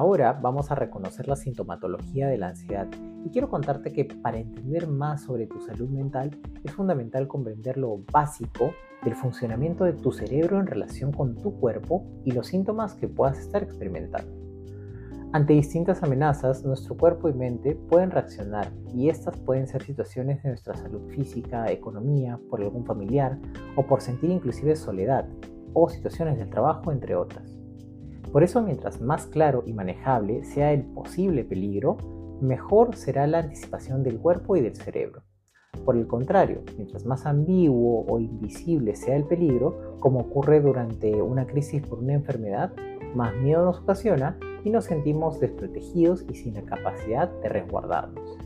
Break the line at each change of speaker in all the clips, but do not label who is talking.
Ahora vamos a reconocer la sintomatología de la ansiedad y quiero contarte que para entender más sobre tu salud mental es fundamental comprender lo básico del funcionamiento de tu cerebro en relación con tu cuerpo y los síntomas que puedas estar experimentando. Ante distintas amenazas, nuestro cuerpo y mente pueden reaccionar y estas pueden ser situaciones de nuestra salud física, economía, por algún familiar o por sentir inclusive soledad o situaciones del trabajo, entre otras. Por eso, mientras más claro y manejable sea el posible peligro, mejor será la anticipación del cuerpo y del cerebro. Por el contrario, mientras más ambiguo o invisible sea el peligro, como ocurre durante una crisis por una enfermedad, más miedo nos ocasiona y nos sentimos desprotegidos y sin la capacidad de resguardarnos.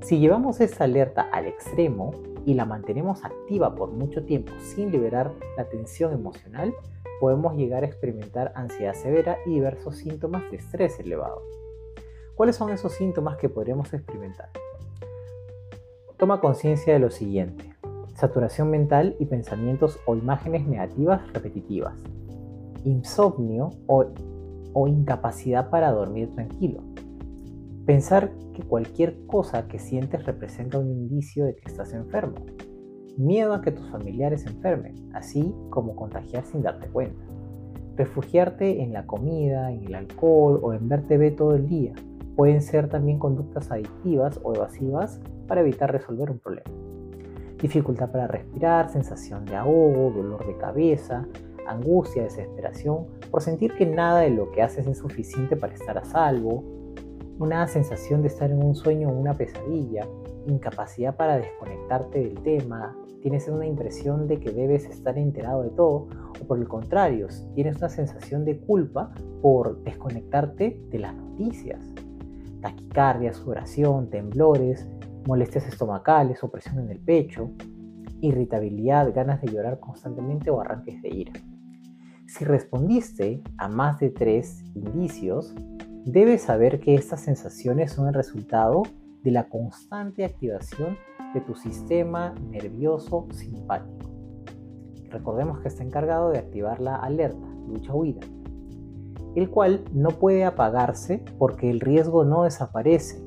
Si llevamos esta alerta al extremo y la mantenemos activa por mucho tiempo sin liberar la tensión emocional, podemos llegar a experimentar ansiedad severa y diversos síntomas de estrés elevado. ¿Cuáles son esos síntomas que podremos experimentar? Toma conciencia de lo siguiente. Saturación mental y pensamientos o imágenes negativas repetitivas. Insomnio o, o incapacidad para dormir tranquilo. Pensar que cualquier cosa que sientes representa un indicio de que estás enfermo miedo a que tus familiares enfermen, así como contagiar sin darte cuenta. Refugiarte en la comida, en el alcohol o en ver TV todo el día pueden ser también conductas adictivas o evasivas para evitar resolver un problema. Dificultad para respirar, sensación de ahogo, dolor de cabeza, angustia, desesperación por sentir que nada de lo que haces es suficiente para estar a salvo, una sensación de estar en un sueño o una pesadilla, incapacidad para desconectarte del tema, tienes una impresión de que debes estar enterado de todo, o por el contrario, tienes una sensación de culpa por desconectarte de las noticias. Taquicardia, sudoración, temblores, molestias estomacales, opresión en el pecho, irritabilidad, ganas de llorar constantemente o arranques de ira. Si respondiste a más de tres indicios, debes saber que estas sensaciones son el resultado de la constante activación de tu sistema nervioso simpático. Recordemos que está encargado de activar la alerta, lucha-huida, el cual no puede apagarse porque el riesgo no desaparece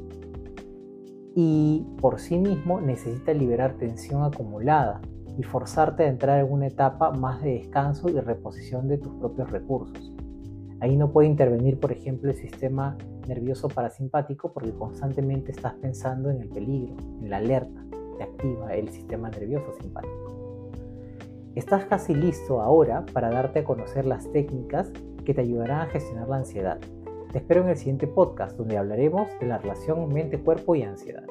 y por sí mismo necesita liberar tensión acumulada y forzarte a entrar en una etapa más de descanso y reposición de tus propios recursos. Ahí no puede intervenir, por ejemplo, el sistema nervioso parasimpático porque constantemente estás pensando en el peligro, en la alerta, te activa el sistema nervioso simpático. Estás casi listo ahora para darte a conocer las técnicas que te ayudarán a gestionar la ansiedad. Te espero en el siguiente podcast donde hablaremos de la relación mente-cuerpo y ansiedad.